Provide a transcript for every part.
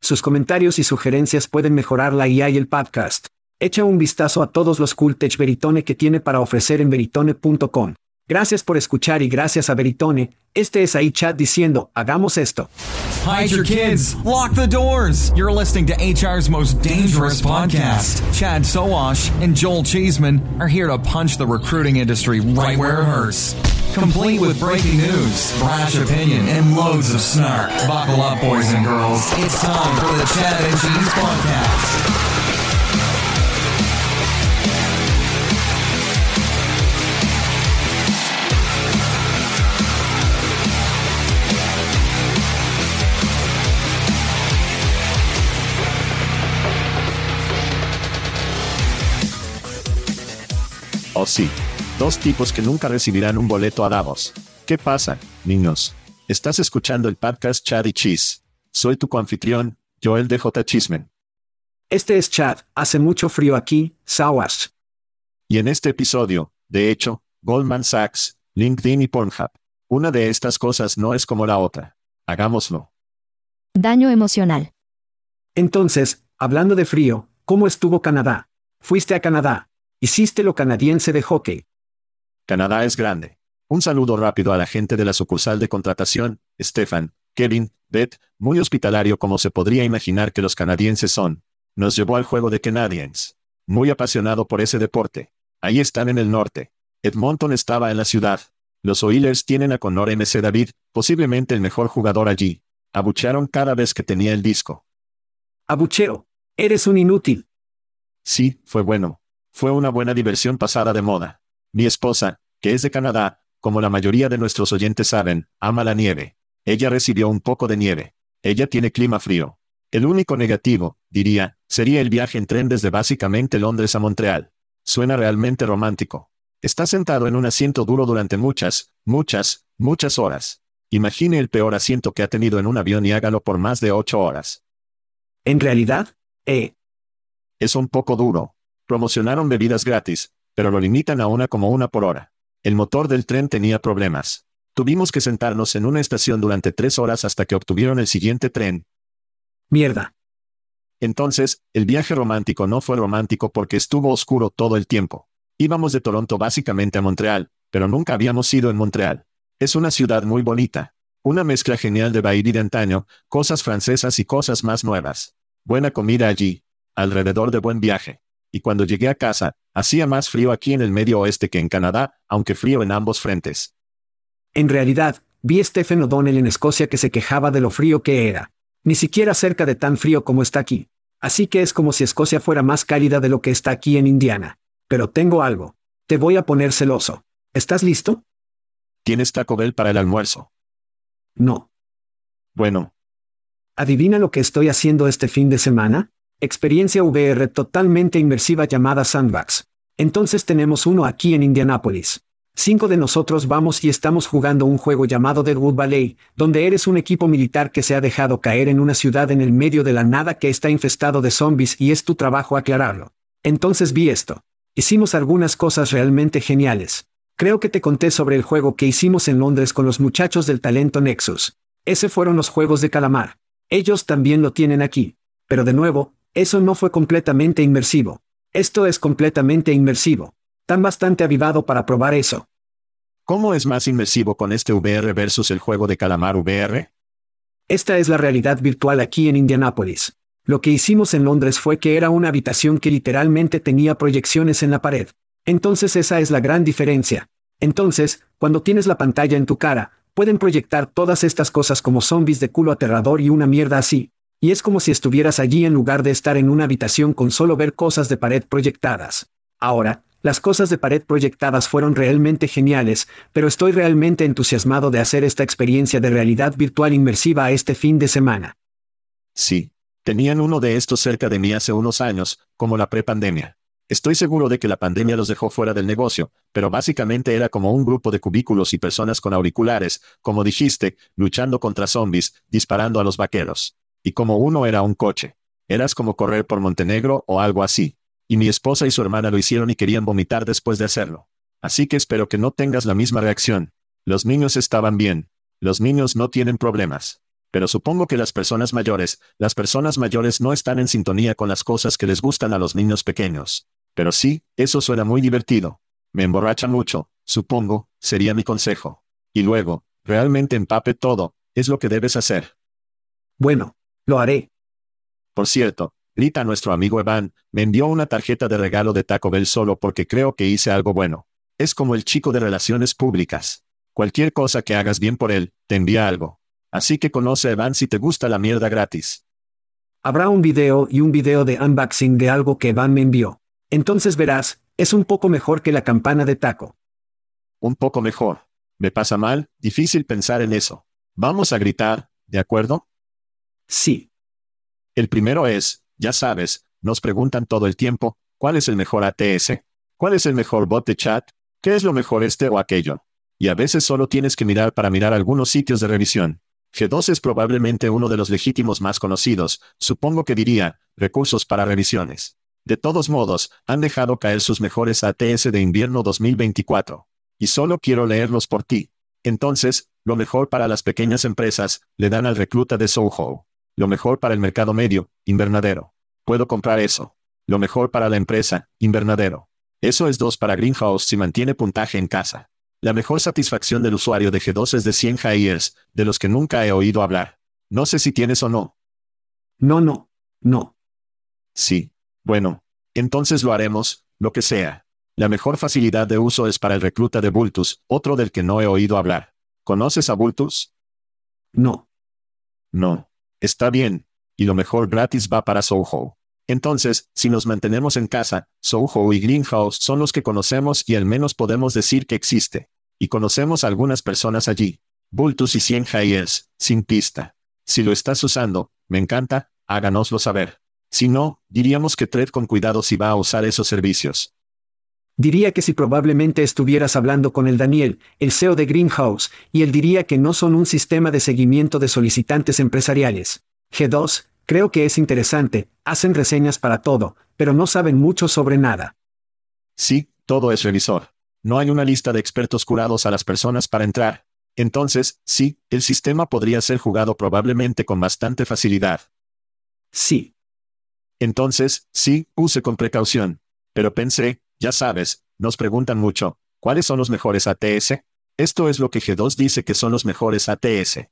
Sus comentarios y sugerencias pueden mejorar la IA y el podcast. Echa un vistazo a todos los cool tech Veritone que tiene para ofrecer en veritone.com. Gracias por escuchar y gracias a Veritone. Este es ahí chat diciendo, hagamos esto. Hide your kids. Lock the doors. You're listening to HR's most dangerous podcast. Chad Sowash and Joel Cheeseman are here to punch the recruiting industry right where it hurts. Complete with breaking news, brash opinion, and loads of snark. Buckle up, boys and girls. It's time for the Chad and Cheese Podcast. Oh sí. Dos tipos que nunca recibirán un boleto a Davos. ¿Qué pasa, niños? Estás escuchando el podcast Chad y Cheese. Soy tu coanfitrión, Joel DJ Chismen. Este es Chad, hace mucho frío aquí, Sawash. Y en este episodio, de hecho, Goldman Sachs, LinkedIn y Pornhub. Una de estas cosas no es como la otra. Hagámoslo. Daño emocional. Entonces, hablando de frío, ¿cómo estuvo Canadá? Fuiste a Canadá. Hiciste lo canadiense de hockey. Canadá es grande. Un saludo rápido a la gente de la sucursal de contratación, Stefan, Kevin, Beth, muy hospitalario como se podría imaginar que los canadienses son. Nos llevó al juego de Canadiens. Muy apasionado por ese deporte. Ahí están en el norte. Edmonton estaba en la ciudad. Los Oilers tienen a Connor MC David, posiblemente el mejor jugador allí. Abuchearon cada vez que tenía el disco. Abucheo. Eres un inútil. Sí, fue bueno. Fue una buena diversión pasada de moda. Mi esposa, que es de Canadá, como la mayoría de nuestros oyentes saben, ama la nieve. Ella recibió un poco de nieve. Ella tiene clima frío. El único negativo, diría, sería el viaje en tren desde básicamente Londres a Montreal. Suena realmente romántico. Está sentado en un asiento duro durante muchas, muchas, muchas horas. Imagine el peor asiento que ha tenido en un avión y hágalo por más de ocho horas. En realidad, eh. Es un poco duro. Promocionaron bebidas gratis, pero lo limitan a una como una por hora. El motor del tren tenía problemas. Tuvimos que sentarnos en una estación durante tres horas hasta que obtuvieron el siguiente tren. Mierda. Entonces, el viaje romántico no fue romántico porque estuvo oscuro todo el tiempo. Íbamos de Toronto básicamente a Montreal, pero nunca habíamos ido en Montreal. Es una ciudad muy bonita. Una mezcla genial de Bahía de antaño, cosas francesas y cosas más nuevas. Buena comida allí. Alrededor de buen viaje. Y cuando llegué a casa, hacía más frío aquí en el medio oeste que en Canadá, aunque frío en ambos frentes. En realidad, vi a Stephen O'Donnell en Escocia que se quejaba de lo frío que era. Ni siquiera cerca de tan frío como está aquí. Así que es como si Escocia fuera más cálida de lo que está aquí en Indiana. Pero tengo algo. Te voy a poner celoso. ¿Estás listo? ¿Tienes Taco Bell para el almuerzo? No. Bueno. ¿Adivina lo que estoy haciendo este fin de semana? Experiencia VR totalmente inmersiva llamada Sandbox. Entonces tenemos uno aquí en Indianápolis. Cinco de nosotros vamos y estamos jugando un juego llamado Deadwood Valley, donde eres un equipo militar que se ha dejado caer en una ciudad en el medio de la nada que está infestado de zombies y es tu trabajo aclararlo. Entonces vi esto. Hicimos algunas cosas realmente geniales. Creo que te conté sobre el juego que hicimos en Londres con los muchachos del talento Nexus. Ese fueron los juegos de calamar. Ellos también lo tienen aquí. Pero de nuevo, eso no fue completamente inmersivo. Esto es completamente inmersivo. Tan bastante avivado para probar eso. ¿Cómo es más inmersivo con este VR versus el juego de calamar VR? Esta es la realidad virtual aquí en Indianápolis. Lo que hicimos en Londres fue que era una habitación que literalmente tenía proyecciones en la pared. Entonces esa es la gran diferencia. Entonces, cuando tienes la pantalla en tu cara, pueden proyectar todas estas cosas como zombies de culo aterrador y una mierda así. Y es como si estuvieras allí en lugar de estar en una habitación con solo ver cosas de pared proyectadas. Ahora, las cosas de pared proyectadas fueron realmente geniales, pero estoy realmente entusiasmado de hacer esta experiencia de realidad virtual inmersiva este fin de semana. Sí. Tenían uno de estos cerca de mí hace unos años, como la prepandemia. Estoy seguro de que la pandemia los dejó fuera del negocio, pero básicamente era como un grupo de cubículos y personas con auriculares, como dijiste, luchando contra zombies, disparando a los vaqueros. Y como uno era un coche. Eras como correr por Montenegro o algo así. Y mi esposa y su hermana lo hicieron y querían vomitar después de hacerlo. Así que espero que no tengas la misma reacción. Los niños estaban bien. Los niños no tienen problemas. Pero supongo que las personas mayores, las personas mayores no están en sintonía con las cosas que les gustan a los niños pequeños. Pero sí, eso suena muy divertido. Me emborracha mucho, supongo, sería mi consejo. Y luego, realmente empape todo, es lo que debes hacer. Bueno, lo haré. Por cierto, Rita, nuestro amigo Evan, me envió una tarjeta de regalo de Taco Bell solo porque creo que hice algo bueno. Es como el chico de relaciones públicas. Cualquier cosa que hagas bien por él, te envía algo. Así que conoce a Evan si te gusta la mierda gratis. Habrá un video y un video de unboxing de algo que Evan me envió. Entonces verás, es un poco mejor que la campana de taco. Un poco mejor. ¿Me pasa mal? Difícil pensar en eso. Vamos a gritar, ¿de acuerdo? Sí. El primero es, ya sabes, nos preguntan todo el tiempo, ¿cuál es el mejor ATS? ¿Cuál es el mejor bot de chat? ¿Qué es lo mejor este o aquello? Y a veces solo tienes que mirar para mirar algunos sitios de revisión. G2 es probablemente uno de los legítimos más conocidos, supongo que diría, recursos para revisiones. De todos modos, han dejado caer sus mejores ATS de invierno 2024. Y solo quiero leerlos por ti. Entonces, lo mejor para las pequeñas empresas, le dan al recluta de Soho. Lo mejor para el mercado medio, invernadero. Puedo comprar eso. Lo mejor para la empresa, invernadero. Eso es 2 para Greenhouse si mantiene puntaje en casa. La mejor satisfacción del usuario de G2 es de 100 Hires, de los que nunca he oído hablar. No sé si tienes o no. No, no. No. Sí. Bueno. Entonces lo haremos, lo que sea. La mejor facilidad de uso es para el recluta de Bultus, otro del que no he oído hablar. ¿Conoces a Bultus? No. No. Está bien. Y lo mejor gratis va para Soho. Entonces, si nos mantenemos en casa, Soho y Greenhouse son los que conocemos y al menos podemos decir que existe. Y conocemos a algunas personas allí. Bultus y Cien Hayes, sin pista. Si lo estás usando, me encanta, háganoslo saber. Si no, diríamos que tred con cuidado si va a usar esos servicios. Diría que si probablemente estuvieras hablando con el Daniel, el CEO de Greenhouse, y él diría que no son un sistema de seguimiento de solicitantes empresariales. G2, creo que es interesante, hacen reseñas para todo, pero no saben mucho sobre nada. Sí, todo es revisor. No hay una lista de expertos curados a las personas para entrar. Entonces, sí, el sistema podría ser jugado probablemente con bastante facilidad. Sí. Entonces, sí, use con precaución. Pero pensé, ya sabes, nos preguntan mucho, ¿cuáles son los mejores ATS? Esto es lo que G2 dice que son los mejores ATS.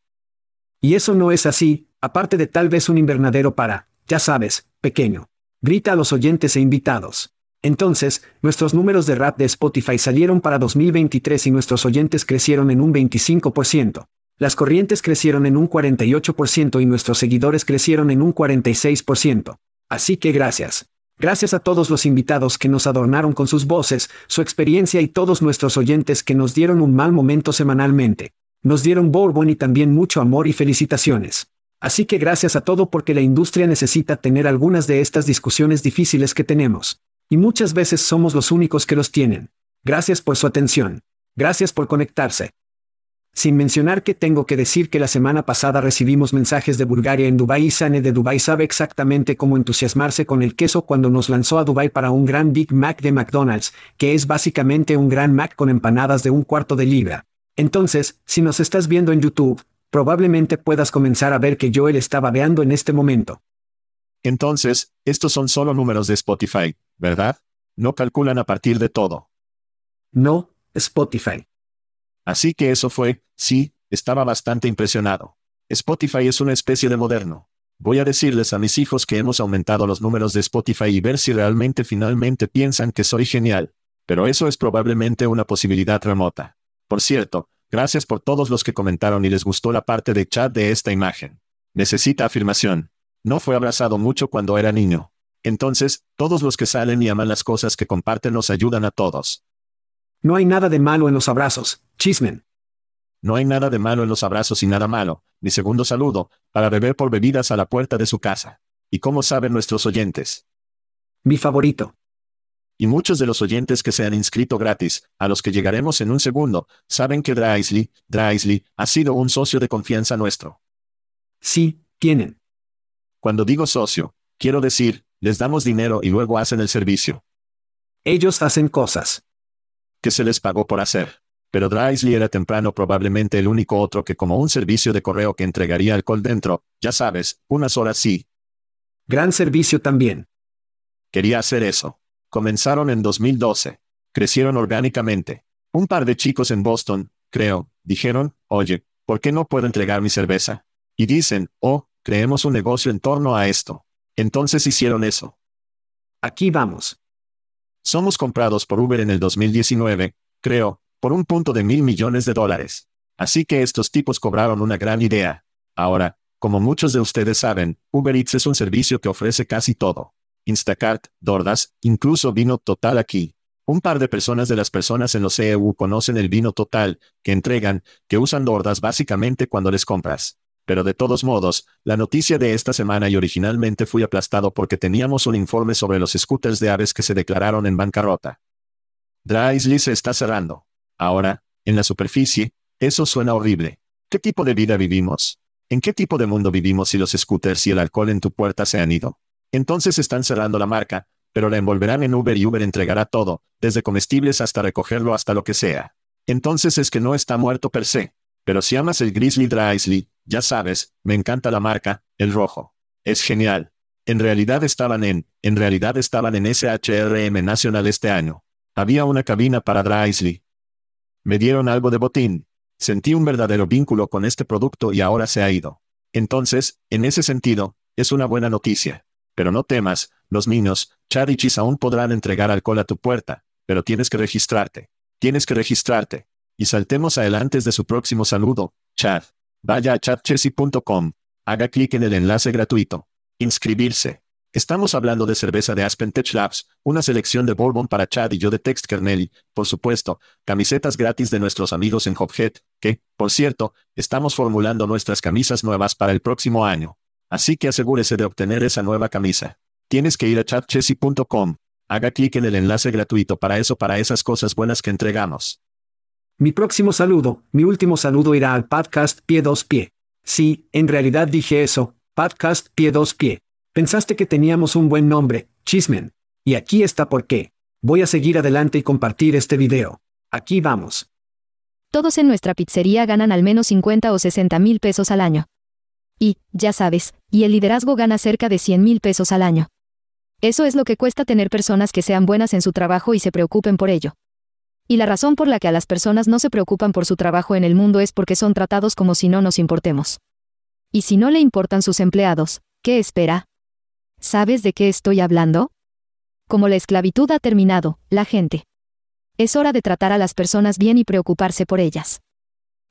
Y eso no es así, aparte de tal vez un invernadero para, ya sabes, pequeño. Grita a los oyentes e invitados. Entonces, nuestros números de rap de Spotify salieron para 2023 y nuestros oyentes crecieron en un 25%. Las corrientes crecieron en un 48% y nuestros seguidores crecieron en un 46%. Así que gracias. Gracias a todos los invitados que nos adornaron con sus voces, su experiencia y todos nuestros oyentes que nos dieron un mal momento semanalmente. Nos dieron bourbon y también mucho amor y felicitaciones. Así que gracias a todo porque la industria necesita tener algunas de estas discusiones difíciles que tenemos. Y muchas veces somos los únicos que los tienen. Gracias por su atención. Gracias por conectarse. Sin mencionar que tengo que decir que la semana pasada recibimos mensajes de Bulgaria en Dubai y Sane de Dubai sabe exactamente cómo entusiasmarse con el queso cuando nos lanzó a Dubai para un gran Big Mac de McDonald's, que es básicamente un gran Mac con empanadas de un cuarto de libra. Entonces, si nos estás viendo en YouTube, probablemente puedas comenzar a ver que Joel está babeando en este momento. Entonces, estos son solo números de Spotify, ¿verdad? No calculan a partir de todo. No, Spotify. Así que eso fue, sí, estaba bastante impresionado. Spotify es una especie de moderno. Voy a decirles a mis hijos que hemos aumentado los números de Spotify y ver si realmente finalmente piensan que soy genial. Pero eso es probablemente una posibilidad remota. Por cierto, gracias por todos los que comentaron y les gustó la parte de chat de esta imagen. Necesita afirmación. No fue abrazado mucho cuando era niño. Entonces, todos los que salen y aman las cosas que comparten nos ayudan a todos. No hay nada de malo en los abrazos, chismen. No hay nada de malo en los abrazos y nada malo, mi segundo saludo, para beber por bebidas a la puerta de su casa. ¿Y cómo saben nuestros oyentes? Mi favorito. Y muchos de los oyentes que se han inscrito gratis, a los que llegaremos en un segundo, saben que Draisley, Draisley, ha sido un socio de confianza nuestro. Sí, tienen. Cuando digo socio, quiero decir, les damos dinero y luego hacen el servicio. Ellos hacen cosas que se les pagó por hacer. Pero Draisley era temprano probablemente el único otro que como un servicio de correo que entregaría alcohol dentro, ya sabes, unas horas sí. Gran servicio también. Quería hacer eso. Comenzaron en 2012. Crecieron orgánicamente. Un par de chicos en Boston, creo, dijeron, oye, ¿por qué no puedo entregar mi cerveza? Y dicen, oh, creemos un negocio en torno a esto. Entonces hicieron eso. Aquí vamos. Somos comprados por Uber en el 2019, creo, por un punto de mil millones de dólares. Así que estos tipos cobraron una gran idea. Ahora, como muchos de ustedes saben, Uber Eats es un servicio que ofrece casi todo. Instacart, Dordas, incluso vino total aquí. Un par de personas de las personas en los EU conocen el vino total, que entregan, que usan Dordas básicamente cuando les compras. Pero de todos modos, la noticia de esta semana y originalmente fui aplastado porque teníamos un informe sobre los scooters de aves que se declararon en bancarrota. Draisley se está cerrando. Ahora, en la superficie, eso suena horrible. ¿Qué tipo de vida vivimos? ¿En qué tipo de mundo vivimos si los scooters y el alcohol en tu puerta se han ido? Entonces están cerrando la marca, pero la envolverán en Uber y Uber entregará todo, desde comestibles hasta recogerlo hasta lo que sea. Entonces es que no está muerto per se. Pero si amas el Grizzly Draisley, ya sabes, me encanta la marca, el rojo. Es genial. En realidad estaban en, en realidad estaban en SHRM Nacional este año. Había una cabina para Draisley. Me dieron algo de botín. Sentí un verdadero vínculo con este producto y ahora se ha ido. Entonces, en ese sentido, es una buena noticia. Pero no temas, los niños, Chad y Chis aún podrán entregar alcohol a tu puerta, pero tienes que registrarte. Tienes que registrarte. Y saltemos adelante de su próximo saludo, Chad. Vaya a chatchessy.com. Haga clic en el enlace gratuito. Inscribirse. Estamos hablando de cerveza de Aspen Tech Labs, una selección de bourbon para Chad y yo de Text Kernel por supuesto, camisetas gratis de nuestros amigos en Hophead, que, por cierto, estamos formulando nuestras camisas nuevas para el próximo año. Así que asegúrese de obtener esa nueva camisa. Tienes que ir a chatchessy.com. Haga clic en el enlace gratuito para eso, para esas cosas buenas que entregamos. Mi próximo saludo, mi último saludo irá al podcast Pie Dos Pie. Sí, en realidad dije eso, podcast Pie Dos Pie. Pensaste que teníamos un buen nombre, Chismen. Y aquí está por qué. Voy a seguir adelante y compartir este video. Aquí vamos. Todos en nuestra pizzería ganan al menos 50 o 60 mil pesos al año. Y, ya sabes, y el liderazgo gana cerca de 100 mil pesos al año. Eso es lo que cuesta tener personas que sean buenas en su trabajo y se preocupen por ello. Y la razón por la que a las personas no se preocupan por su trabajo en el mundo es porque son tratados como si no nos importemos. Y si no le importan sus empleados, ¿qué espera? ¿Sabes de qué estoy hablando? Como la esclavitud ha terminado, la gente. Es hora de tratar a las personas bien y preocuparse por ellas.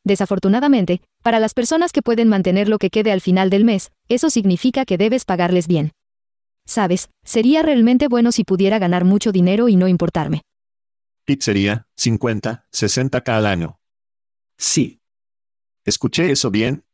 Desafortunadamente, para las personas que pueden mantener lo que quede al final del mes, eso significa que debes pagarles bien. Sabes, sería realmente bueno si pudiera ganar mucho dinero y no importarme. Pizzería, 50, 60k al año. Sí. ¿Escuché eso bien?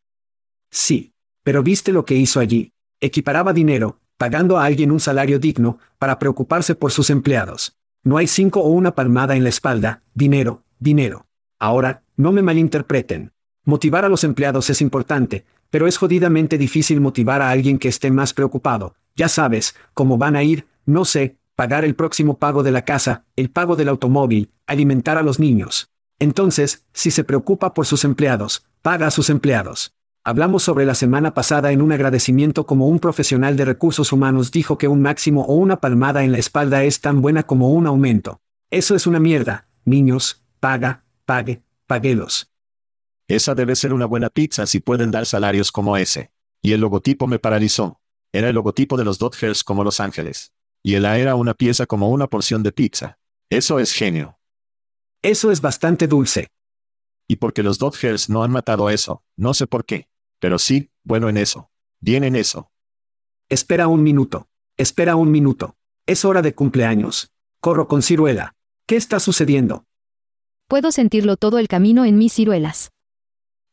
Sí. Pero viste lo que hizo allí. Equiparaba dinero, pagando a alguien un salario digno, para preocuparse por sus empleados. No hay cinco o una palmada en la espalda, dinero, dinero. Ahora, no me malinterpreten. Motivar a los empleados es importante, pero es jodidamente difícil motivar a alguien que esté más preocupado. Ya sabes, cómo van a ir, no sé, pagar el próximo pago de la casa, el pago del automóvil, alimentar a los niños. Entonces, si se preocupa por sus empleados, paga a sus empleados. Hablamos sobre la semana pasada en un agradecimiento como un profesional de recursos humanos dijo que un máximo o una palmada en la espalda es tan buena como un aumento. Eso es una mierda, niños, paga, pague, paguelos. Esa debe ser una buena pizza si pueden dar salarios como ese. Y el logotipo me paralizó. Era el logotipo de los Dodgers como Los Ángeles. Y el A era una pieza como una porción de pizza. Eso es genio. Eso es bastante dulce. Y porque los Dodgers no han matado eso, no sé por qué. Pero sí, bueno en eso. Bien en eso. Espera un minuto. Espera un minuto. Es hora de cumpleaños. Corro con ciruela. ¿Qué está sucediendo? Puedo sentirlo todo el camino en mis ciruelas.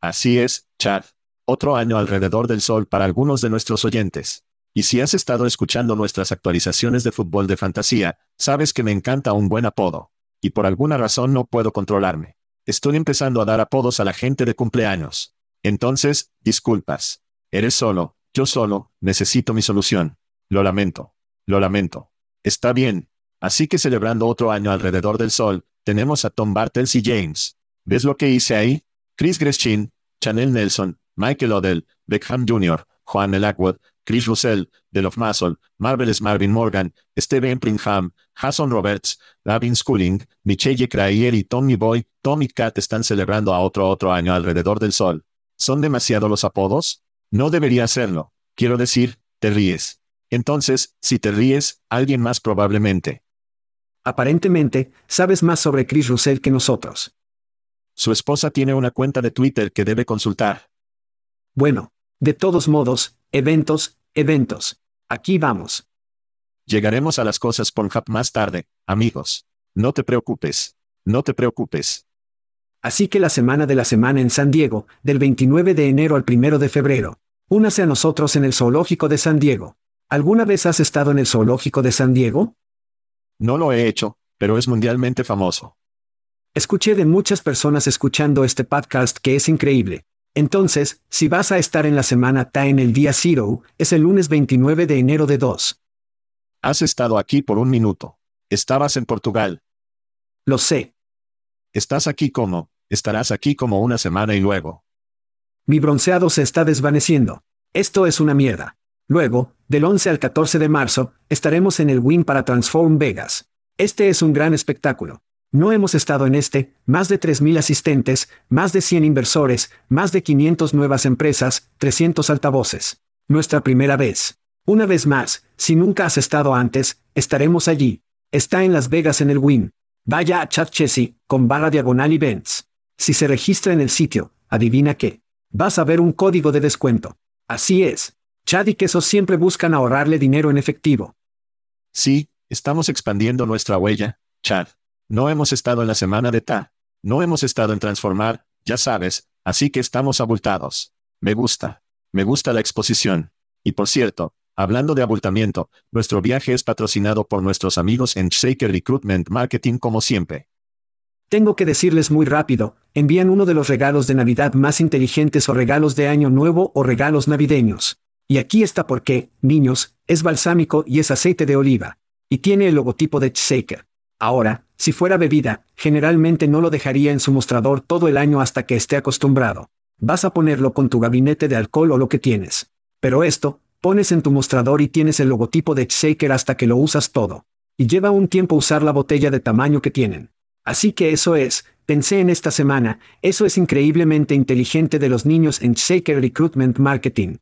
Así es, Chad. Otro año alrededor del sol para algunos de nuestros oyentes. Y si has estado escuchando nuestras actualizaciones de fútbol de fantasía, sabes que me encanta un buen apodo. Y por alguna razón no puedo controlarme. Estoy empezando a dar apodos a la gente de cumpleaños. Entonces, disculpas. Eres solo, yo solo, necesito mi solución. Lo lamento. Lo lamento. Está bien. Así que celebrando otro año alrededor del sol, tenemos a Tom Bartels y James. ¿Ves lo que hice ahí? Chris Greschin, Chanel Nelson, Michael Odell, Beckham Jr., Juan Elakwood, Chris Russell, Of Muscle, Marvelous Marvin Morgan, Steven Pringham, Jason Roberts, Gavin Schooling, Michelle Crayer y Tommy Boy, Tommy Cat están celebrando a otro otro año alrededor del sol. ¿Son demasiado los apodos? No debería serlo. Quiero decir, te ríes. Entonces, si te ríes, alguien más probablemente. Aparentemente, sabes más sobre Chris Russell que nosotros. Su esposa tiene una cuenta de Twitter que debe consultar. Bueno, de todos modos, eventos, eventos. Aquí vamos. Llegaremos a las cosas Pornhub más tarde, amigos. No te preocupes. No te preocupes. Así que la semana de la semana en San Diego, del 29 de enero al 1 de febrero. Únase a nosotros en el Zoológico de San Diego. ¿Alguna vez has estado en el Zoológico de San Diego? No lo he hecho, pero es mundialmente famoso. Escuché de muchas personas escuchando este podcast que es increíble. Entonces, si vas a estar en la semana TA en el día Zero, es el lunes 29 de enero de 2. Has estado aquí por un minuto. Estabas en Portugal. Lo sé. Estás aquí como, estarás aquí como una semana y luego. Mi bronceado se está desvaneciendo. Esto es una mierda. Luego, del 11 al 14 de marzo, estaremos en el Win para Transform Vegas. Este es un gran espectáculo. No hemos estado en este, más de 3.000 asistentes, más de 100 inversores, más de 500 nuevas empresas, 300 altavoces. Nuestra primera vez. Una vez más, si nunca has estado antes, estaremos allí. Está en Las Vegas en el Win. Vaya a Chat con barra diagonal events. Si se registra en el sitio, adivina qué. Vas a ver un código de descuento. Así es. Chad y Queso siempre buscan ahorrarle dinero en efectivo. Sí, estamos expandiendo nuestra huella, Chad. No hemos estado en la semana de TA. No hemos estado en transformar, ya sabes, así que estamos abultados. Me gusta. Me gusta la exposición. Y por cierto, Hablando de abultamiento, nuestro viaje es patrocinado por nuestros amigos en Shaker Recruitment Marketing como siempre. Tengo que decirles muy rápido, envían uno de los regalos de Navidad más inteligentes o regalos de Año Nuevo o regalos navideños. Y aquí está por qué, niños, es balsámico y es aceite de oliva. Y tiene el logotipo de Shaker. Ahora, si fuera bebida, generalmente no lo dejaría en su mostrador todo el año hasta que esté acostumbrado. Vas a ponerlo con tu gabinete de alcohol o lo que tienes. Pero esto, Pones en tu mostrador y tienes el logotipo de Shaker hasta que lo usas todo. Y lleva un tiempo usar la botella de tamaño que tienen. Así que eso es, pensé en esta semana, eso es increíblemente inteligente de los niños en Shaker Recruitment Marketing.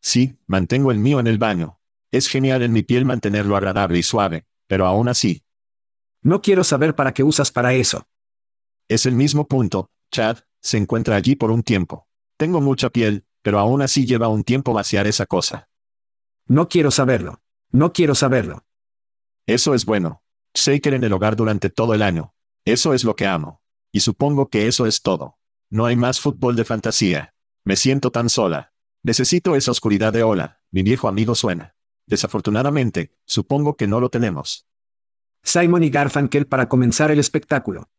Sí, mantengo el mío en el baño. Es genial en mi piel mantenerlo agradable y suave, pero aún así. No quiero saber para qué usas para eso. Es el mismo punto, Chad, se encuentra allí por un tiempo. Tengo mucha piel, pero aún así lleva un tiempo vaciar esa cosa. No quiero saberlo. No quiero saberlo. Eso es bueno. Shaker en el hogar durante todo el año. Eso es lo que amo. Y supongo que eso es todo. No hay más fútbol de fantasía. Me siento tan sola. Necesito esa oscuridad de hola, mi viejo amigo suena. Desafortunadamente, supongo que no lo tenemos. Simon y Garfunkel para comenzar el espectáculo.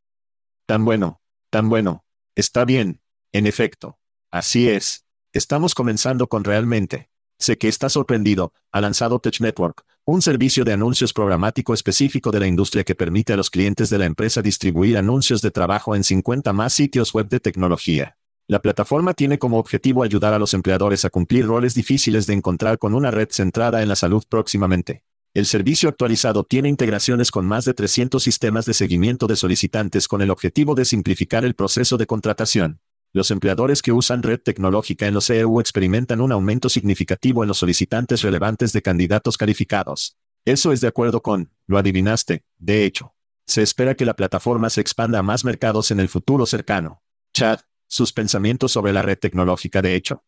Tan bueno, tan bueno. Está bien, En efecto. Así es. Estamos comenzando con realmente. Sé que está sorprendido, ha lanzado Tech Network, un servicio de anuncios programático específico de la industria que permite a los clientes de la empresa distribuir anuncios de trabajo en 50 más sitios web de tecnología. La plataforma tiene como objetivo ayudar a los empleadores a cumplir roles difíciles de encontrar con una red centrada en la salud próximamente. El servicio actualizado tiene integraciones con más de 300 sistemas de seguimiento de solicitantes con el objetivo de simplificar el proceso de contratación. Los empleadores que usan red tecnológica en los EU experimentan un aumento significativo en los solicitantes relevantes de candidatos calificados. Eso es de acuerdo con, lo adivinaste, de hecho. Se espera que la plataforma se expanda a más mercados en el futuro cercano. Chad, ¿sus pensamientos sobre la red tecnológica de hecho?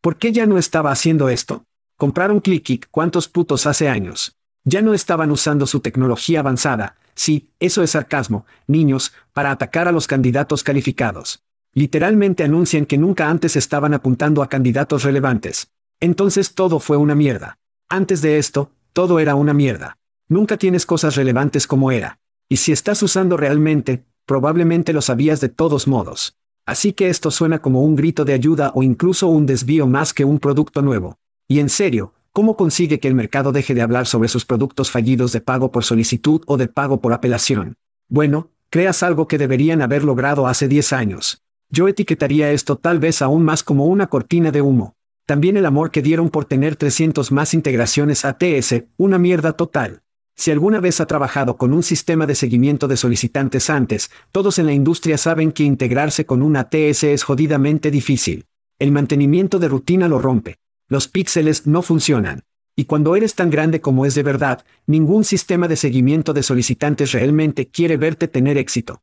¿Por qué ya no estaba haciendo esto? Compraron ClickIt cuántos putos hace años. Ya no estaban usando su tecnología avanzada, sí, eso es sarcasmo, niños, para atacar a los candidatos calificados. Literalmente anuncian que nunca antes estaban apuntando a candidatos relevantes. Entonces todo fue una mierda. Antes de esto, todo era una mierda. Nunca tienes cosas relevantes como era. Y si estás usando realmente, probablemente lo sabías de todos modos. Así que esto suena como un grito de ayuda o incluso un desvío más que un producto nuevo. Y en serio, ¿cómo consigue que el mercado deje de hablar sobre sus productos fallidos de pago por solicitud o de pago por apelación? Bueno, creas algo que deberían haber logrado hace 10 años. Yo etiquetaría esto tal vez aún más como una cortina de humo. También el amor que dieron por tener 300 más integraciones ATS, una mierda total. Si alguna vez ha trabajado con un sistema de seguimiento de solicitantes antes, todos en la industria saben que integrarse con un ATS es jodidamente difícil. El mantenimiento de rutina lo rompe. Los píxeles no funcionan. Y cuando eres tan grande como es de verdad, ningún sistema de seguimiento de solicitantes realmente quiere verte tener éxito.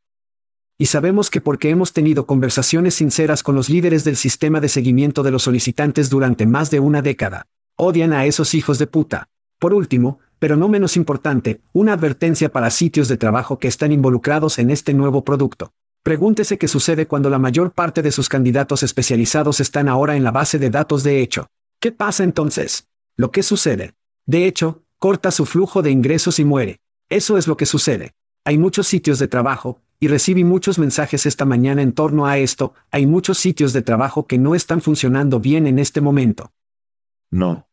Y sabemos que porque hemos tenido conversaciones sinceras con los líderes del sistema de seguimiento de los solicitantes durante más de una década. Odian a esos hijos de puta. Por último, pero no menos importante, una advertencia para sitios de trabajo que están involucrados en este nuevo producto. Pregúntese qué sucede cuando la mayor parte de sus candidatos especializados están ahora en la base de datos de hecho. ¿Qué pasa entonces? Lo que sucede. De hecho, corta su flujo de ingresos y muere. Eso es lo que sucede. Hay muchos sitios de trabajo, y recibí muchos mensajes esta mañana en torno a esto, hay muchos sitios de trabajo que no están funcionando bien en este momento. No.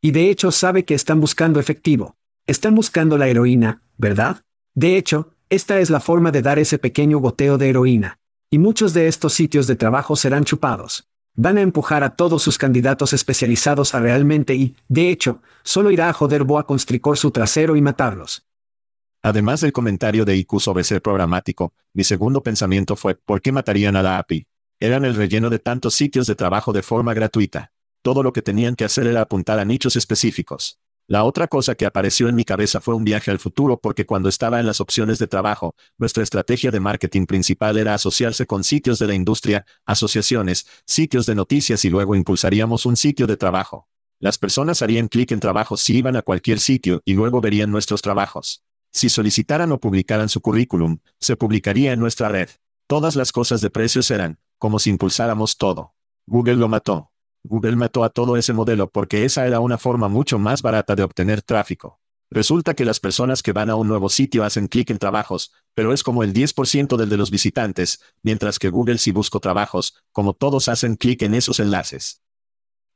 Y de hecho sabe que están buscando efectivo. Están buscando la heroína, ¿verdad? De hecho, esta es la forma de dar ese pequeño goteo de heroína. Y muchos de estos sitios de trabajo serán chupados. Van a empujar a todos sus candidatos especializados a realmente y, de hecho, solo irá a joder Boa Constricor su trasero y matarlos. Además del comentario de IQ sobre ser programático, mi segundo pensamiento fue, ¿por qué matarían a la API? Eran el relleno de tantos sitios de trabajo de forma gratuita. Todo lo que tenían que hacer era apuntar a nichos específicos. La otra cosa que apareció en mi cabeza fue un viaje al futuro porque cuando estaba en las opciones de trabajo, nuestra estrategia de marketing principal era asociarse con sitios de la industria, asociaciones, sitios de noticias y luego impulsaríamos un sitio de trabajo. Las personas harían clic en trabajos si iban a cualquier sitio y luego verían nuestros trabajos. Si solicitaran o publicaran su currículum, se publicaría en nuestra red. Todas las cosas de precios eran, como si impulsáramos todo. Google lo mató. Google mató a todo ese modelo porque esa era una forma mucho más barata de obtener tráfico. Resulta que las personas que van a un nuevo sitio hacen clic en trabajos, pero es como el 10% del de los visitantes, mientras que Google si busco trabajos, como todos hacen clic en esos enlaces.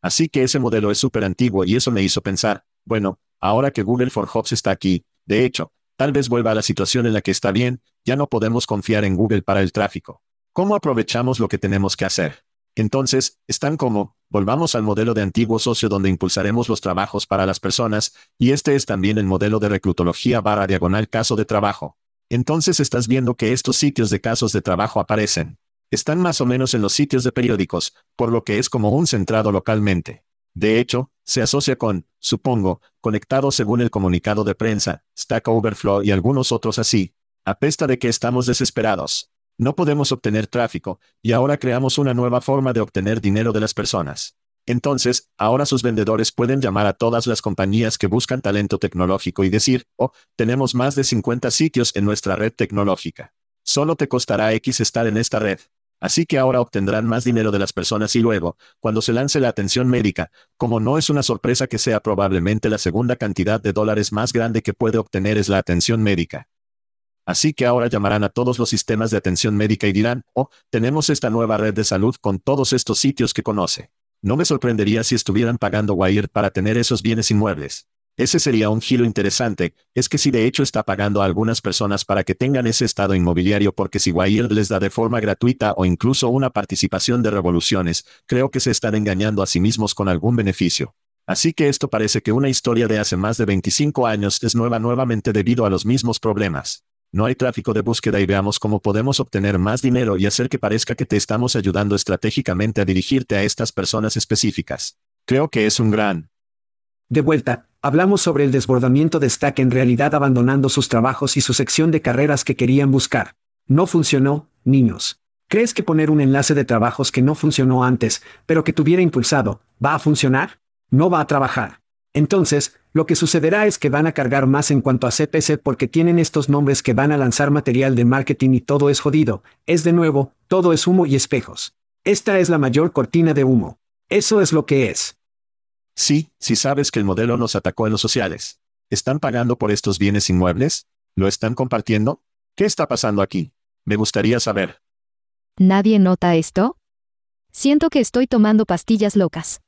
Así que ese modelo es súper antiguo y eso me hizo pensar, bueno, ahora que Google for Jobs está aquí, de hecho, Tal vez vuelva a la situación en la que está bien, ya no podemos confiar en Google para el tráfico. ¿Cómo aprovechamos lo que tenemos que hacer? Entonces, están como, volvamos al modelo de antiguo socio donde impulsaremos los trabajos para las personas, y este es también el modelo de reclutología barra diagonal caso de trabajo. Entonces estás viendo que estos sitios de casos de trabajo aparecen. Están más o menos en los sitios de periódicos, por lo que es como un centrado localmente. De hecho, se asocia con, supongo, conectado según el comunicado de prensa, Stack Overflow y algunos otros así. Apesta de que estamos desesperados. No podemos obtener tráfico, y ahora creamos una nueva forma de obtener dinero de las personas. Entonces, ahora sus vendedores pueden llamar a todas las compañías que buscan talento tecnológico y decir, oh, tenemos más de 50 sitios en nuestra red tecnológica. Solo te costará X estar en esta red. Así que ahora obtendrán más dinero de las personas y luego, cuando se lance la atención médica, como no es una sorpresa que sea probablemente la segunda cantidad de dólares más grande que puede obtener es la atención médica. Así que ahora llamarán a todos los sistemas de atención médica y dirán, oh, tenemos esta nueva red de salud con todos estos sitios que conoce. No me sorprendería si estuvieran pagando Wire para tener esos bienes inmuebles. Ese sería un giro interesante, es que si de hecho está pagando a algunas personas para que tengan ese estado inmobiliario porque si Wire les da de forma gratuita o incluso una participación de revoluciones, creo que se están engañando a sí mismos con algún beneficio. Así que esto parece que una historia de hace más de 25 años es nueva nuevamente debido a los mismos problemas. No hay tráfico de búsqueda y veamos cómo podemos obtener más dinero y hacer que parezca que te estamos ayudando estratégicamente a dirigirte a estas personas específicas. Creo que es un gran. De vuelta, hablamos sobre el desbordamiento de Stack en realidad abandonando sus trabajos y su sección de carreras que querían buscar. No funcionó, niños. ¿Crees que poner un enlace de trabajos que no funcionó antes, pero que tuviera impulsado, va a funcionar? No va a trabajar. Entonces, lo que sucederá es que van a cargar más en cuanto a CPC porque tienen estos nombres que van a lanzar material de marketing y todo es jodido. Es de nuevo, todo es humo y espejos. Esta es la mayor cortina de humo. Eso es lo que es. Sí, si sabes que el modelo nos atacó en los sociales. ¿Están pagando por estos bienes inmuebles? ¿Lo están compartiendo? ¿Qué está pasando aquí? Me gustaría saber. ¿Nadie nota esto? Siento que estoy tomando pastillas locas.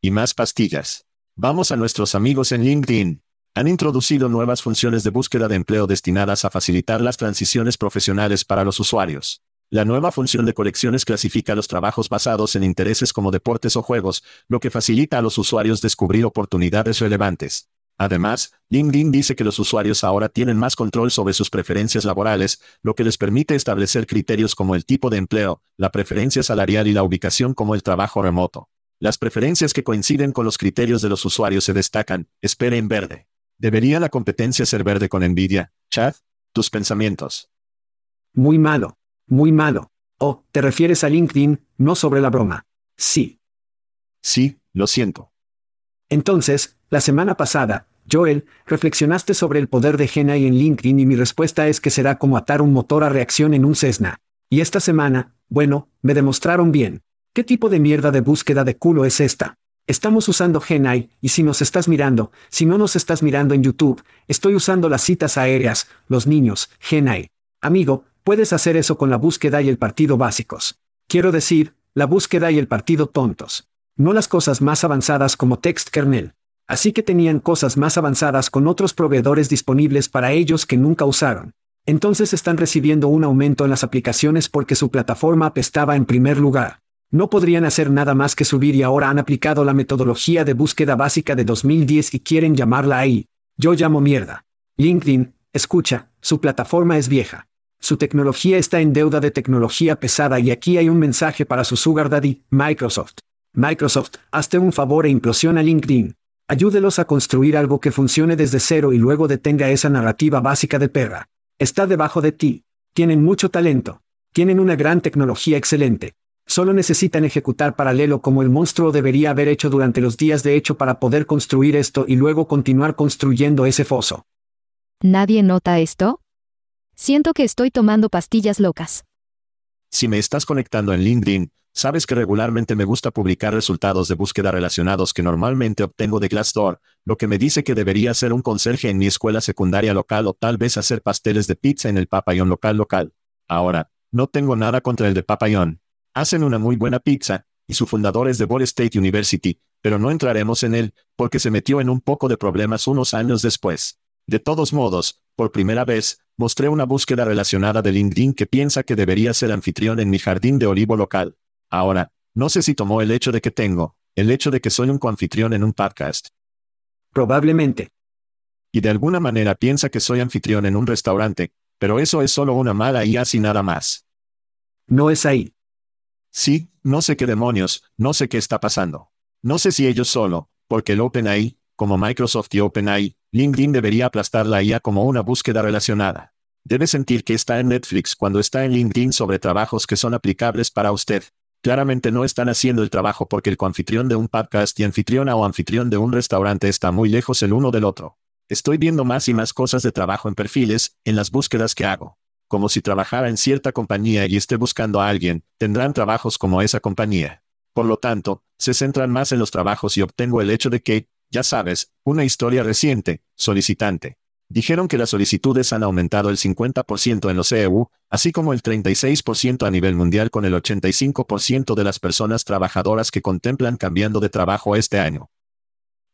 Y más pastillas. Vamos a nuestros amigos en LinkedIn. Han introducido nuevas funciones de búsqueda de empleo destinadas a facilitar las transiciones profesionales para los usuarios. La nueva función de colecciones clasifica los trabajos basados en intereses como deportes o juegos, lo que facilita a los usuarios descubrir oportunidades relevantes. Además, LinkedIn dice que los usuarios ahora tienen más control sobre sus preferencias laborales, lo que les permite establecer criterios como el tipo de empleo, la preferencia salarial y la ubicación como el trabajo remoto. Las preferencias que coinciden con los criterios de los usuarios se destacan, espere en verde. ¿Debería la competencia ser verde con Nvidia? Chad, tus pensamientos. Muy malo. Muy malo. Oh, te refieres a LinkedIn, no sobre la broma. Sí. Sí, lo siento. Entonces, la semana pasada, Joel, reflexionaste sobre el poder de Genai en LinkedIn y mi respuesta es que será como atar un motor a reacción en un Cessna. Y esta semana, bueno, me demostraron bien. ¿Qué tipo de mierda de búsqueda de culo es esta? Estamos usando Genai, y si nos estás mirando, si no nos estás mirando en YouTube, estoy usando las citas aéreas, los niños, Genai. Amigo, puedes hacer eso con la búsqueda y el partido básicos. Quiero decir, la búsqueda y el partido tontos. No las cosas más avanzadas como text kernel. Así que tenían cosas más avanzadas con otros proveedores disponibles para ellos que nunca usaron. Entonces están recibiendo un aumento en las aplicaciones porque su plataforma apestaba en primer lugar. No podrían hacer nada más que subir y ahora han aplicado la metodología de búsqueda básica de 2010 y quieren llamarla ahí. Yo llamo mierda. LinkedIn, escucha, su plataforma es vieja. Su tecnología está en deuda de tecnología pesada y aquí hay un mensaje para su sugar daddy, Microsoft. Microsoft, hazte un favor e implosiona LinkedIn. Ayúdelos a construir algo que funcione desde cero y luego detenga esa narrativa básica de perra. Está debajo de ti. Tienen mucho talento. Tienen una gran tecnología excelente. Solo necesitan ejecutar paralelo como el monstruo debería haber hecho durante los días de hecho para poder construir esto y luego continuar construyendo ese foso. ¿Nadie nota esto? Siento que estoy tomando pastillas locas. Si me estás conectando en LinkedIn, sabes que regularmente me gusta publicar resultados de búsqueda relacionados que normalmente obtengo de Glassdoor, lo que me dice que debería ser un conserje en mi escuela secundaria local o tal vez hacer pasteles de pizza en el Papayón local local. Ahora, no tengo nada contra el de Papayón. Hacen una muy buena pizza, y su fundador es de Ball State University, pero no entraremos en él, porque se metió en un poco de problemas unos años después. De todos modos, por primera vez, mostré una búsqueda relacionada de LinkedIn que piensa que debería ser anfitrión en mi jardín de olivo local. Ahora, no sé si tomó el hecho de que tengo, el hecho de que soy un coanfitrión en un podcast. Probablemente. Y de alguna manera piensa que soy anfitrión en un restaurante, pero eso es solo una mala y así nada más. No es ahí. Sí, no sé qué demonios, no sé qué está pasando. No sé si ellos solo, porque el OpenAI, como Microsoft y OpenAI, LinkedIn debería aplastar la IA como una búsqueda relacionada. Debe sentir que está en Netflix cuando está en LinkedIn sobre trabajos que son aplicables para usted. Claramente no están haciendo el trabajo porque el coanfitrión de un podcast y anfitriona o anfitrión de un restaurante está muy lejos el uno del otro. Estoy viendo más y más cosas de trabajo en perfiles, en las búsquedas que hago como si trabajara en cierta compañía y esté buscando a alguien, tendrán trabajos como esa compañía. Por lo tanto, se centran más en los trabajos y obtengo el hecho de que, ya sabes, una historia reciente, solicitante. Dijeron que las solicitudes han aumentado el 50% en los EU, así como el 36% a nivel mundial con el 85% de las personas trabajadoras que contemplan cambiando de trabajo este año.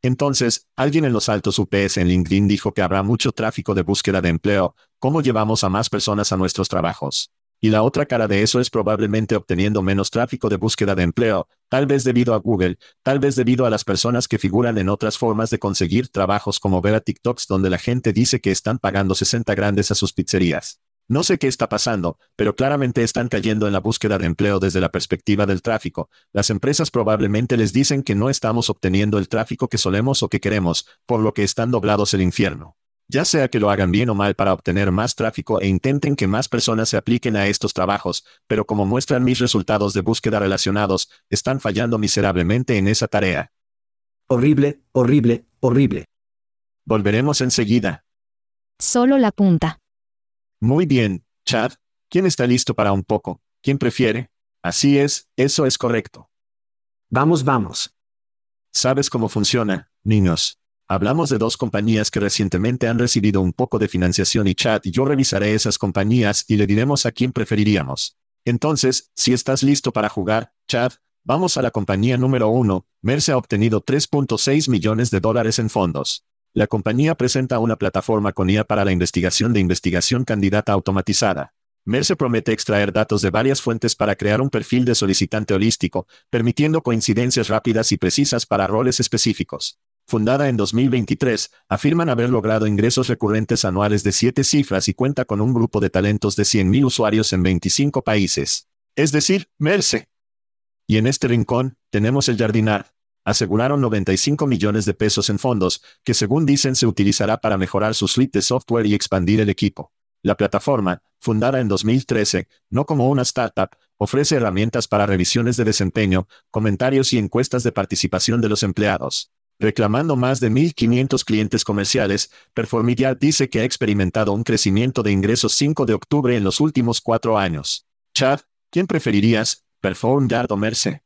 Entonces, alguien en los altos UPS en LinkedIn dijo que habrá mucho tráfico de búsqueda de empleo, ¿cómo llevamos a más personas a nuestros trabajos? Y la otra cara de eso es probablemente obteniendo menos tráfico de búsqueda de empleo, tal vez debido a Google, tal vez debido a las personas que figuran en otras formas de conseguir trabajos como ver a TikToks donde la gente dice que están pagando 60 grandes a sus pizzerías. No sé qué está pasando, pero claramente están cayendo en la búsqueda de empleo desde la perspectiva del tráfico. Las empresas probablemente les dicen que no estamos obteniendo el tráfico que solemos o que queremos, por lo que están doblados el infierno ya sea que lo hagan bien o mal para obtener más tráfico e intenten que más personas se apliquen a estos trabajos, pero como muestran mis resultados de búsqueda relacionados, están fallando miserablemente en esa tarea. Horrible, horrible, horrible. Volveremos enseguida. Solo la punta. Muy bien, Chad. ¿Quién está listo para un poco? ¿Quién prefiere? Así es, eso es correcto. Vamos, vamos. ¿Sabes cómo funciona, niños? Hablamos de dos compañías que recientemente han recibido un poco de financiación y chat y yo revisaré esas compañías y le diremos a quién preferiríamos. Entonces, si estás listo para jugar, Chad, vamos a la compañía número uno. Merce ha obtenido 3.6 millones de dólares en fondos. La compañía presenta una plataforma con IA para la investigación de investigación candidata automatizada. Merce promete extraer datos de varias fuentes para crear un perfil de solicitante holístico, permitiendo coincidencias rápidas y precisas para roles específicos fundada en 2023, afirman haber logrado ingresos recurrentes anuales de siete cifras y cuenta con un grupo de talentos de 100.000 usuarios en 25 países. Es decir, Merce. Y en este rincón, tenemos el jardinar. Aseguraron 95 millones de pesos en fondos, que según dicen se utilizará para mejorar su suite de software y expandir el equipo. La plataforma, fundada en 2013, no como una startup, ofrece herramientas para revisiones de desempeño, comentarios y encuestas de participación de los empleados. Reclamando más de 1.500 clientes comerciales, Performidia dice que ha experimentado un crecimiento de ingresos 5 de octubre en los últimos cuatro años. Chad, ¿quién preferirías, Performyard o Merce?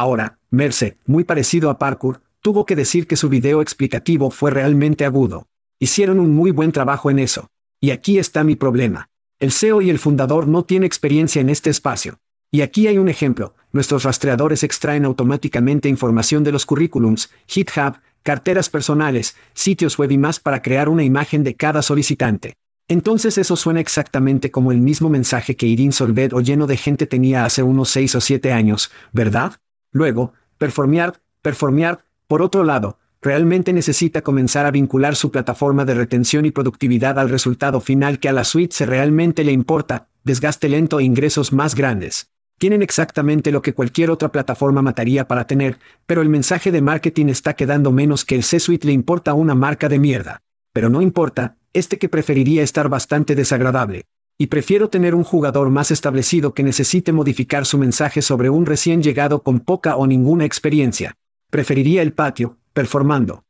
Ahora, Merce, muy parecido a Parkour, tuvo que decir que su video explicativo fue realmente agudo. Hicieron un muy buen trabajo en eso. Y aquí está mi problema. El CEO y el fundador no tienen experiencia en este espacio. Y aquí hay un ejemplo. Nuestros rastreadores extraen automáticamente información de los currículums, GitHub, carteras personales, sitios web y más para crear una imagen de cada solicitante. Entonces eso suena exactamente como el mismo mensaje que Irin Solved o lleno de gente tenía hace unos 6 o 7 años, ¿verdad? Luego, Performiar, Performiar, por otro lado, realmente necesita comenzar a vincular su plataforma de retención y productividad al resultado final que a la suite se realmente le importa, desgaste lento e ingresos más grandes. Tienen exactamente lo que cualquier otra plataforma mataría para tener, pero el mensaje de marketing está quedando menos que el C-Suite le importa una marca de mierda. Pero no importa, este que preferiría estar bastante desagradable. Y prefiero tener un jugador más establecido que necesite modificar su mensaje sobre un recién llegado con poca o ninguna experiencia. Preferiría el patio, performando.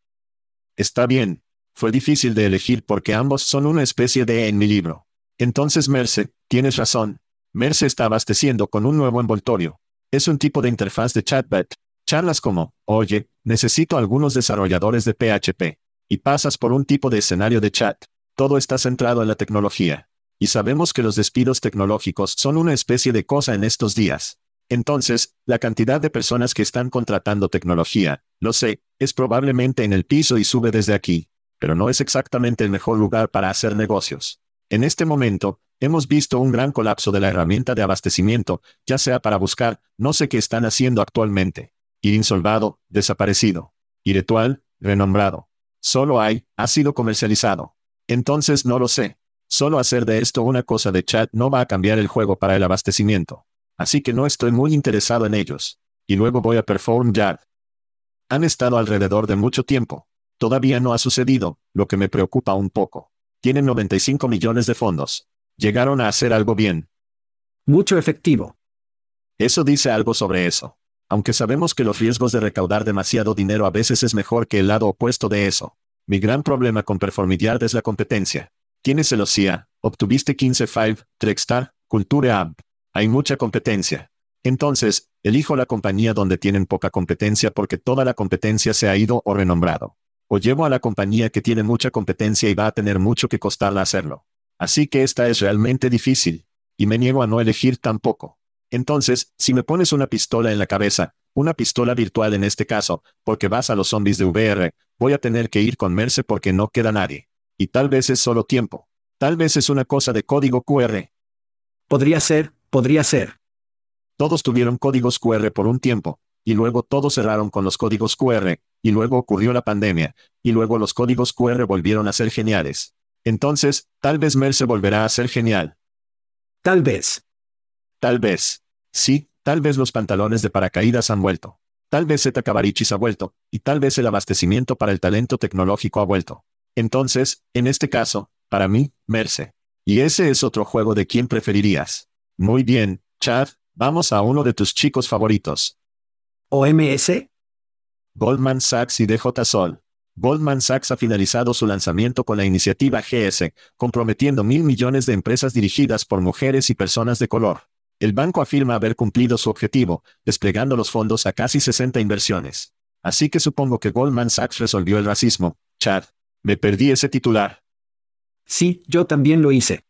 Está bien. Fue difícil de elegir porque ambos son una especie de en mi libro. Entonces, Merce, tienes razón, Merce está abasteciendo con un nuevo envoltorio. Es un tipo de interfaz de chatbot. Charlas como, oye, necesito algunos desarrolladores de PHP. Y pasas por un tipo de escenario de chat. Todo está centrado en la tecnología. Y sabemos que los despidos tecnológicos son una especie de cosa en estos días. Entonces, la cantidad de personas que están contratando tecnología, lo sé, es probablemente en el piso y sube desde aquí. Pero no es exactamente el mejor lugar para hacer negocios. En este momento, hemos visto un gran colapso de la herramienta de abastecimiento, ya sea para buscar, no sé qué están haciendo actualmente. Ir insolvado, desaparecido. Iretual, renombrado. Solo hay, ha sido comercializado. Entonces no lo sé. Solo hacer de esto una cosa de chat no va a cambiar el juego para el abastecimiento. Así que no estoy muy interesado en ellos. Y luego voy a Perform Yard. Han estado alrededor de mucho tiempo. Todavía no ha sucedido, lo que me preocupa un poco. Tienen 95 millones de fondos. Llegaron a hacer algo bien. Mucho efectivo. Eso dice algo sobre eso. Aunque sabemos que los riesgos de recaudar demasiado dinero a veces es mejor que el lado opuesto de eso. Mi gran problema con Performidiard es la competencia. Tienes el OCIA, obtuviste 15.5, Trexstar, Culture App. Hay mucha competencia. Entonces, elijo la compañía donde tienen poca competencia porque toda la competencia se ha ido o renombrado. O llevo a la compañía que tiene mucha competencia y va a tener mucho que costarla hacerlo. Así que esta es realmente difícil. Y me niego a no elegir tampoco. Entonces, si me pones una pistola en la cabeza, una pistola virtual en este caso, porque vas a los zombies de VR, voy a tener que ir con Merce porque no queda nadie. Y tal vez es solo tiempo. Tal vez es una cosa de código QR. Podría ser, podría ser. Todos tuvieron códigos QR por un tiempo, y luego todos cerraron con los códigos QR, y luego ocurrió la pandemia, y luego los códigos QR volvieron a ser geniales. Entonces, tal vez Merce volverá a ser genial. Tal vez. Tal vez. Sí, tal vez los pantalones de paracaídas han vuelto. Tal vez Zeta Cabarichis ha vuelto, y tal vez el abastecimiento para el talento tecnológico ha vuelto. Entonces, en este caso, para mí, Merce. Y ese es otro juego de quién preferirías. Muy bien, Chad, vamos a uno de tus chicos favoritos. ¿OMS? Goldman Sachs y DJ Sol. Goldman Sachs ha finalizado su lanzamiento con la iniciativa GS, comprometiendo mil millones de empresas dirigidas por mujeres y personas de color. El banco afirma haber cumplido su objetivo, desplegando los fondos a casi 60 inversiones. Así que supongo que Goldman Sachs resolvió el racismo. Chad. Me perdí ese titular. Sí, yo también lo hice.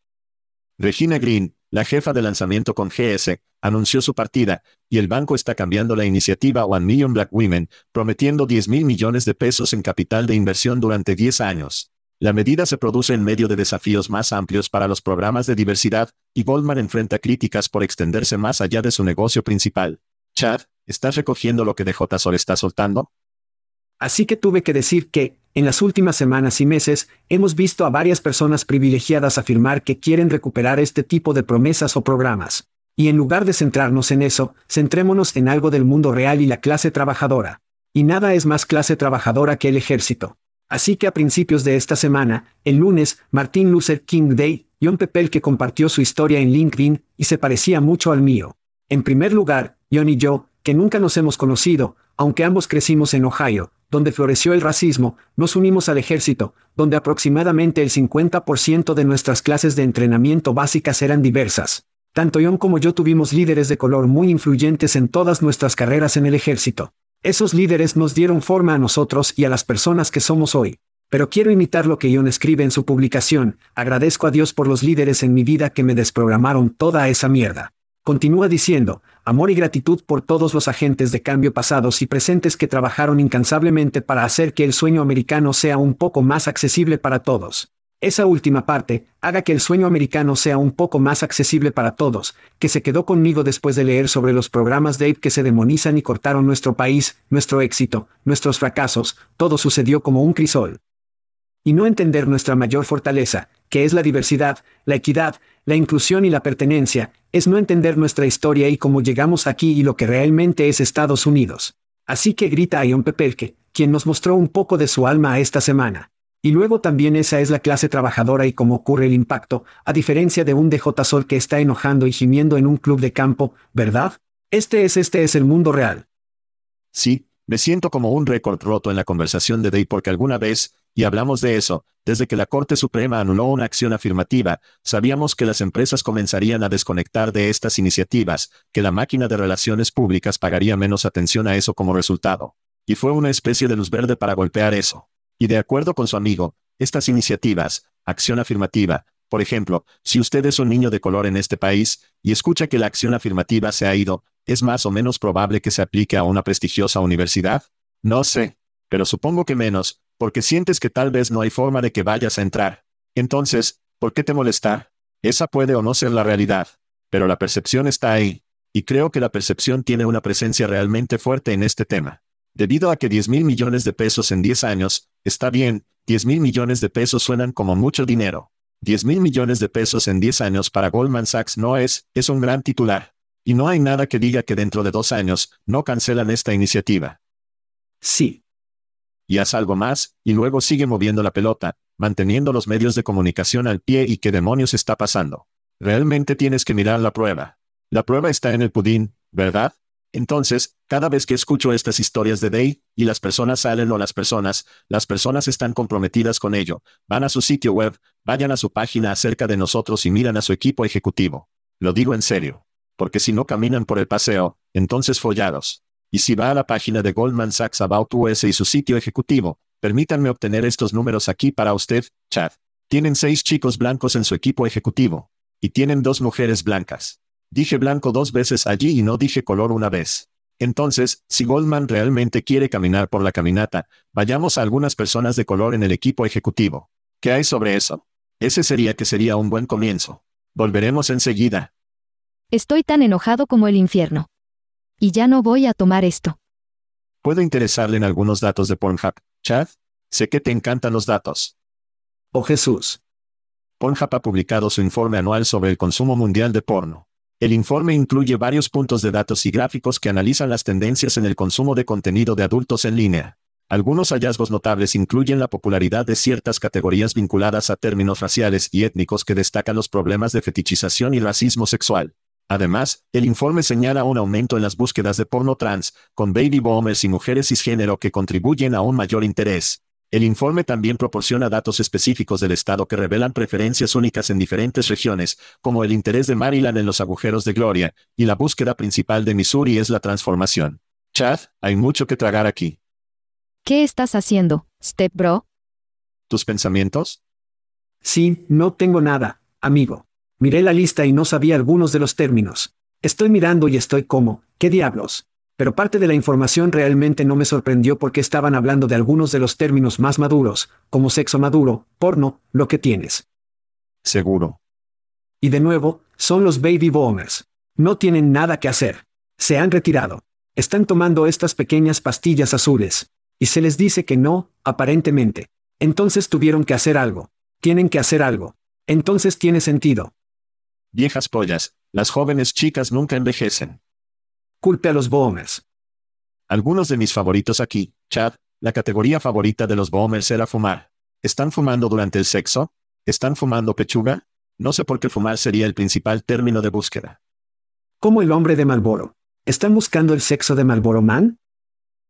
Regina Green, la jefa de lanzamiento con GS, anunció su partida, y el banco está cambiando la iniciativa One Million Black Women, prometiendo 10 mil millones de pesos en capital de inversión durante 10 años. La medida se produce en medio de desafíos más amplios para los programas de diversidad, y Goldman enfrenta críticas por extenderse más allá de su negocio principal. Chad, ¿estás recogiendo lo que DJ Sol está soltando? Así que tuve que decir que, en las últimas semanas y meses, hemos visto a varias personas privilegiadas afirmar que quieren recuperar este tipo de promesas o programas. Y en lugar de centrarnos en eso, centrémonos en algo del mundo real y la clase trabajadora. Y nada es más clase trabajadora que el ejército. Así que a principios de esta semana, el lunes, Martin Luther King Day, John Pepel que compartió su historia en LinkedIn, y se parecía mucho al mío. En primer lugar, John y yo, que nunca nos hemos conocido, aunque ambos crecimos en Ohio, donde floreció el racismo, nos unimos al ejército, donde aproximadamente el 50% de nuestras clases de entrenamiento básicas eran diversas. Tanto John como yo tuvimos líderes de color muy influyentes en todas nuestras carreras en el ejército. Esos líderes nos dieron forma a nosotros y a las personas que somos hoy. Pero quiero imitar lo que John escribe en su publicación, agradezco a Dios por los líderes en mi vida que me desprogramaron toda esa mierda. Continúa diciendo, amor y gratitud por todos los agentes de cambio pasados y presentes que trabajaron incansablemente para hacer que el sueño americano sea un poco más accesible para todos. Esa última parte, haga que el sueño americano sea un poco más accesible para todos, que se quedó conmigo después de leer sobre los programas Dave que se demonizan y cortaron nuestro país, nuestro éxito, nuestros fracasos, todo sucedió como un crisol. Y no entender nuestra mayor fortaleza, que es la diversidad, la equidad, la inclusión y la pertenencia, es no entender nuestra historia y cómo llegamos aquí y lo que realmente es Estados Unidos. Así que grita Ion Pepelke, quien nos mostró un poco de su alma esta semana. Y luego también esa es la clase trabajadora y cómo ocurre el impacto, a diferencia de un DJ Sol que está enojando y gimiendo en un club de campo, ¿verdad? Este es este es el mundo real. Sí, me siento como un récord roto en la conversación de Day porque alguna vez, y hablamos de eso, desde que la Corte Suprema anuló una acción afirmativa, sabíamos que las empresas comenzarían a desconectar de estas iniciativas, que la máquina de relaciones públicas pagaría menos atención a eso como resultado. Y fue una especie de luz verde para golpear eso. Y de acuerdo con su amigo, estas iniciativas, acción afirmativa, por ejemplo, si usted es un niño de color en este país, y escucha que la acción afirmativa se ha ido, ¿es más o menos probable que se aplique a una prestigiosa universidad? No sé. Pero supongo que menos, porque sientes que tal vez no hay forma de que vayas a entrar. Entonces, ¿por qué te molestar? Esa puede o no ser la realidad. Pero la percepción está ahí. Y creo que la percepción tiene una presencia realmente fuerte en este tema. Debido a que 10 mil millones de pesos en 10 años, está bien, 10 mil millones de pesos suenan como mucho dinero. 10 mil millones de pesos en 10 años para Goldman Sachs no es, es un gran titular. Y no hay nada que diga que dentro de dos años, no cancelan esta iniciativa. Sí, y haz algo más, y luego sigue moviendo la pelota, manteniendo los medios de comunicación al pie y qué demonios está pasando. Realmente tienes que mirar la prueba. La prueba está en el pudín, ¿verdad? Entonces, cada vez que escucho estas historias de Day, y las personas salen o las personas, las personas están comprometidas con ello, van a su sitio web, vayan a su página acerca de nosotros y miran a su equipo ejecutivo. Lo digo en serio. Porque si no caminan por el paseo, entonces follados. Y si va a la página de Goldman Sachs About US y su sitio ejecutivo, Permítanme obtener estos números aquí para usted, Chad. Tienen seis chicos blancos en su equipo ejecutivo. Y tienen dos mujeres blancas. Dije blanco dos veces allí y no dije color una vez. Entonces, si Goldman realmente quiere caminar por la caminata, vayamos a algunas personas de color en el equipo ejecutivo. ¿Qué hay sobre eso? Ese sería que sería un buen comienzo. Volveremos enseguida. Estoy tan enojado como el infierno. Y ya no voy a tomar esto. ¿Puedo interesarle en algunos datos de Pornhub, Chad? Sé que te encantan los datos. Oh Jesús. Pornhub ha publicado su informe anual sobre el consumo mundial de porno. El informe incluye varios puntos de datos y gráficos que analizan las tendencias en el consumo de contenido de adultos en línea. Algunos hallazgos notables incluyen la popularidad de ciertas categorías vinculadas a términos raciales y étnicos que destacan los problemas de fetichización y racismo sexual. Además, el informe señala un aumento en las búsquedas de porno trans, con baby boomers y mujeres cisgénero que contribuyen a un mayor interés. El informe también proporciona datos específicos del estado que revelan preferencias únicas en diferentes regiones, como el interés de Maryland en los agujeros de gloria, y la búsqueda principal de Missouri es la transformación. Chad, hay mucho que tragar aquí. ¿Qué estás haciendo, Step Bro? ¿Tus pensamientos? Sí, no tengo nada, amigo. Miré la lista y no sabía algunos de los términos. Estoy mirando y estoy como, ¿qué diablos? Pero parte de la información realmente no me sorprendió porque estaban hablando de algunos de los términos más maduros, como sexo maduro, porno, lo que tienes. Seguro. Y de nuevo, son los baby boomers. No tienen nada que hacer. Se han retirado. Están tomando estas pequeñas pastillas azules. Y se les dice que no, aparentemente. Entonces tuvieron que hacer algo. Tienen que hacer algo. Entonces tiene sentido. Viejas pollas, las jóvenes chicas nunca envejecen. Culpe a los boomers. Algunos de mis favoritos aquí, Chad, la categoría favorita de los boomers era fumar. ¿Están fumando durante el sexo? ¿Están fumando pechuga? No sé por qué fumar sería el principal término de búsqueda. Como el hombre de Malboro. ¿Están buscando el sexo de Malboro Man?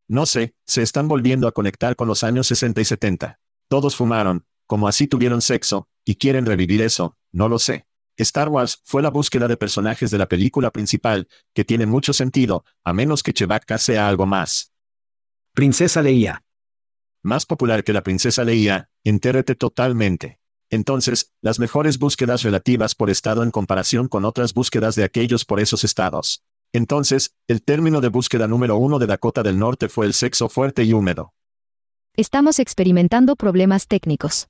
No sé, se están volviendo a conectar con los años 60 y 70. Todos fumaron, como así tuvieron sexo, y quieren revivir eso, no lo sé. Star Wars fue la búsqueda de personajes de la película principal, que tiene mucho sentido, a menos que Chewbacca sea algo más. Princesa Leia. Más popular que la princesa Leia, entérrete totalmente. Entonces, las mejores búsquedas relativas por estado en comparación con otras búsquedas de aquellos por esos estados. Entonces, el término de búsqueda número uno de Dakota del Norte fue el sexo fuerte y húmedo. Estamos experimentando problemas técnicos.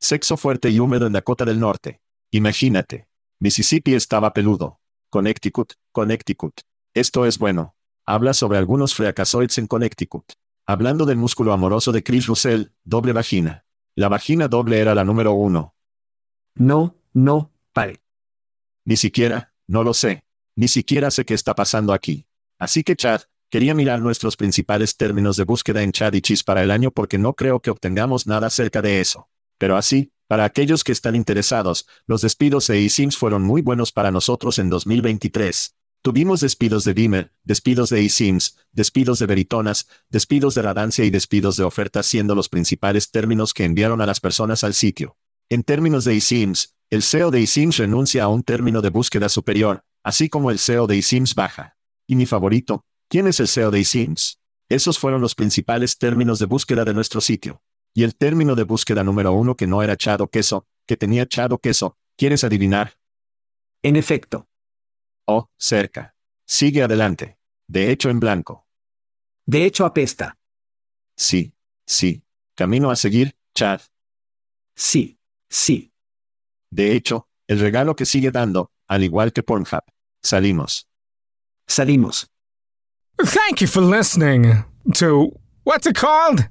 Sexo fuerte y húmedo en Dakota del Norte. Imagínate. Mississippi estaba peludo. Connecticut, Connecticut. Esto es bueno. Habla sobre algunos fracasoids en Connecticut. Hablando del músculo amoroso de Chris Russell, doble vagina. La vagina doble era la número uno. No, no, pare. Ni siquiera, no lo sé. Ni siquiera sé qué está pasando aquí. Así que Chad, quería mirar nuestros principales términos de búsqueda en Chad y Chis para el año porque no creo que obtengamos nada acerca de eso. Pero así, para aquellos que están interesados, los despidos de eSIMs fueron muy buenos para nosotros en 2023. Tuvimos despidos de Beamer, despidos de eSIMs, despidos de Veritonas, despidos de Radancia y despidos de ofertas siendo los principales términos que enviaron a las personas al sitio. En términos de eSIMs, el SEO de eSIMs renuncia a un término de búsqueda superior, así como el SEO de eSIMs baja. Y mi favorito, ¿quién es el SEO de eSIMs? Esos fueron los principales términos de búsqueda de nuestro sitio. Y el término de búsqueda número uno que no era chado queso, que tenía chado queso, ¿quieres adivinar? En efecto. Oh, cerca. Sigue adelante. De hecho en blanco. De hecho apesta. Sí, sí. Camino a seguir, Chad. Sí, sí. De hecho, el regalo que sigue dando, al igual que Pornhub. Salimos. Salimos. Thank you for listening to what's it called?